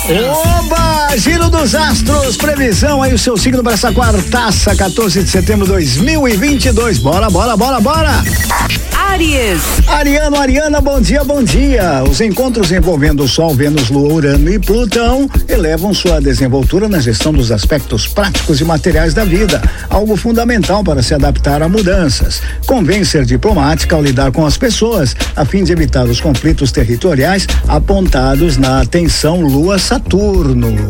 astros. Oba! Dos astros, previsão aí o seu signo para essa quartaça, 14 de setembro de 2022. Bora, bora, bora, bora! Aries. Ariano, Ariana, bom dia, bom dia. Os encontros envolvendo o Sol, Vênus, Lua, Urano e Plutão elevam sua desenvoltura na gestão dos aspectos práticos e materiais da vida, algo fundamental para se adaptar a mudanças. Convém ser diplomática ao lidar com as pessoas, a fim de evitar os conflitos territoriais apontados na tensão Lua-Saturno.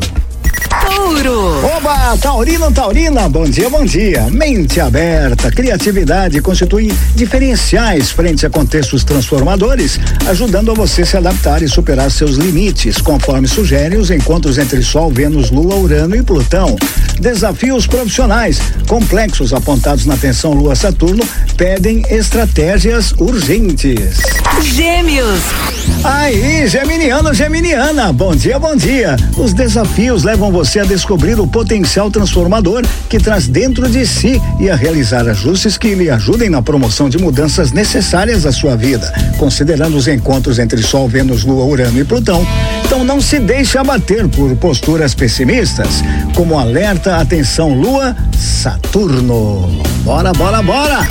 Oba, Taurino, Taurina, bom dia, bom dia. Mente aberta, criatividade constituem diferenciais frente a contextos transformadores, ajudando a você se adaptar e superar seus limites, conforme sugerem os encontros entre Sol, Vênus, Lua, Urano e Plutão. Desafios profissionais complexos apontados na tensão Lua-Saturno pedem estratégias urgentes. Gêmeos. Aí, Geminiano, Geminiana, bom dia, bom dia. Os desafios levam você a descobrir o potencial transformador que traz dentro de si e a realizar ajustes que lhe ajudem na promoção de mudanças necessárias à sua vida, considerando os encontros entre Sol, Vênus, Lua, Urano e Plutão. Então não se deixe abater por posturas pessimistas, como alerta, atenção, Lua, Saturno. Bora, bora, bora!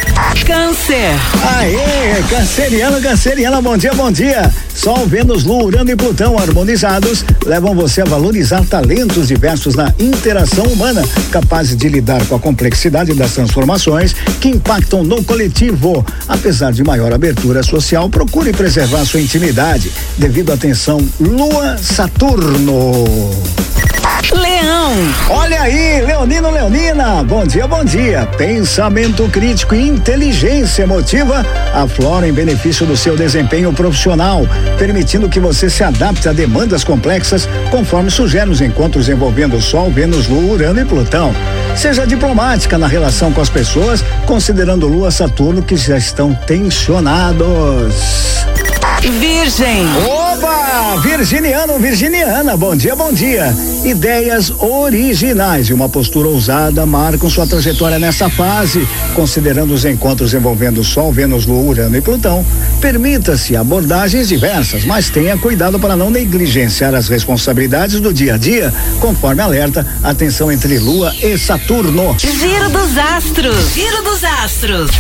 Câncer. Aê, canceriano, canceriana, bom dia, bom dia. Sol, Vênus, Lua, Urano e Plutão harmonizados levam você a valorizar talentos diversos na interação humana, capazes de lidar com a complexidade das transformações que impactam no coletivo. Apesar de maior abertura social, procure preservar sua intimidade devido à tensão Lua-Saturno. Leão. Olha aí, Leonino Leonina, bom dia, bom dia. Pensamento crítico e inteligência emotiva afloram em benefício do seu desempenho profissional, permitindo que você se adapte a demandas complexas conforme sugerem os encontros envolvendo Sol, Vênus, Lua, Urano e Plutão. Seja diplomática na relação com as pessoas, considerando Lua, Saturno que já estão tensionados. Virgem. Oba! Virginiano, Virginiana, bom dia, bom dia. Ideias originais e uma postura ousada marcam sua trajetória nessa fase, considerando os encontros envolvendo Sol, Vênus, Lua, Urano e Plutão. Permita-se abordagens diversas, mas tenha cuidado para não negligenciar as responsabilidades do dia a dia, conforme alerta a tensão entre Lua e Saturno. Giro dos astros. Giro dos astros.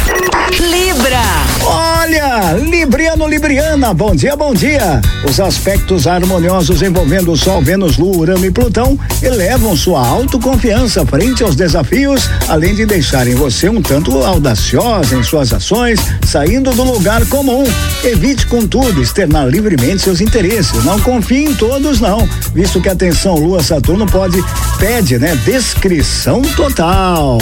Libra. Olha, Libriano, Libriana, bom dia, bom dia. Os aspectos harmoniosos envolvendo Sol, Vênus, Lua, Urano e Plutão elevam sua autoconfiança frente aos desafios, além de deixarem você um tanto audaciosa em suas ações, saindo do lugar comum. Evite, contudo, externar livremente seus interesses. Não confie em todos, não, visto que a tensão Lua-Saturno pode, pede, né, descrição total.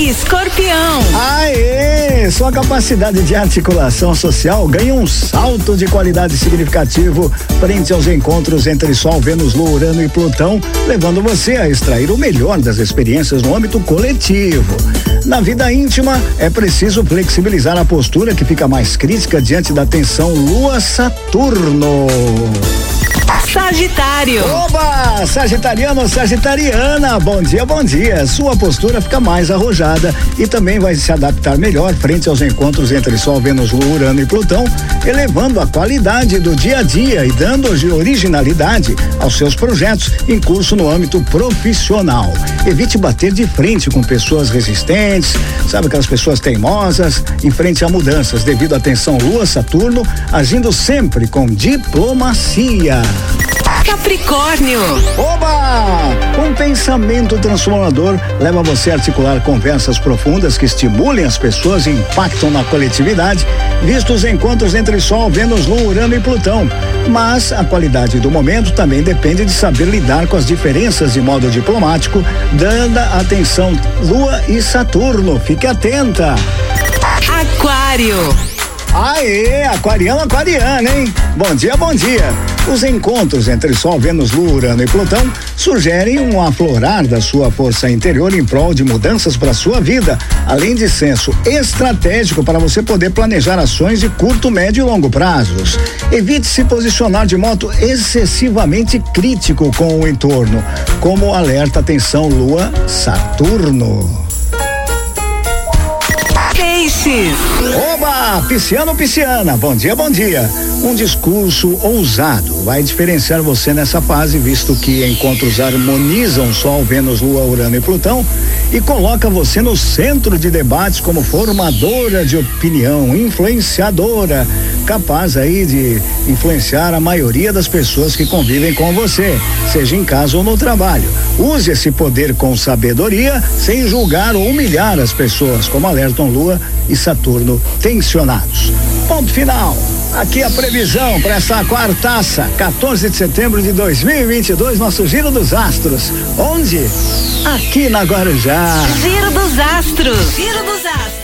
Escorpião. Aê! Sua capacidade de articulação social ganha um salto de qualidade significativo frente aos encontros entre Sol, Vênus, Lua, Urano e Plutão, levando você a extrair o melhor das experiências no âmbito coletivo. Na vida íntima, é preciso flexibilizar a postura que fica mais crítica diante da tensão Lua-Saturno. Sagitário. Oba! Sagitariano, Sagitariana, bom dia, bom dia. Sua postura fica mais arrojada e também vai se adaptar melhor frente aos encontros entre Sol, Vênus, Urano e Plutão, elevando a qualidade do dia a dia e dando originalidade aos seus projetos em curso no âmbito profissional. Evite bater de frente com pessoas resistentes, sabe aquelas pessoas teimosas, em frente a mudanças devido à tensão Lua-Saturno, agindo sempre com diplomacia. Capricórnio. Oba! Pensamento transformador leva você a articular conversas profundas que estimulem as pessoas e impactam na coletividade, vistos os encontros entre Sol, Vênus, Lua, Urano e Plutão. Mas a qualidade do momento também depende de saber lidar com as diferenças de modo diplomático, dando atenção Lua e Saturno. Fique atenta. Aquário. Aê, aquariano, aquariana, hein? Bom dia, bom dia. Os encontros entre Sol, Vênus, Lua, Urano e Plutão sugerem um aflorar da sua força interior em prol de mudanças para sua vida, além de senso estratégico para você poder planejar ações de curto, médio e longo prazos. Evite se posicionar de modo excessivamente crítico com o entorno, como alerta atenção Lua, Saturno. Peixes. Oba! Pisciano, pisciana. Bom dia, bom dia. Um discurso ousado vai diferenciar você nessa fase, visto que encontros harmonizam Sol, Vênus, Lua, Urano e Plutão e coloca você no centro de debates como formadora de opinião, influenciadora, capaz aí de influenciar a maioria das pessoas que convivem com você, seja em casa ou no trabalho. Use esse poder com sabedoria, sem julgar ou humilhar as pessoas, como alertam Lua e Saturno tensionados. Ponto final. Aqui a previsão para essa quartaça, 14 de setembro de 2022, nosso Giro dos Astros. Onde? Aqui na Guarujá. Giro dos Astros. Giro dos Astros.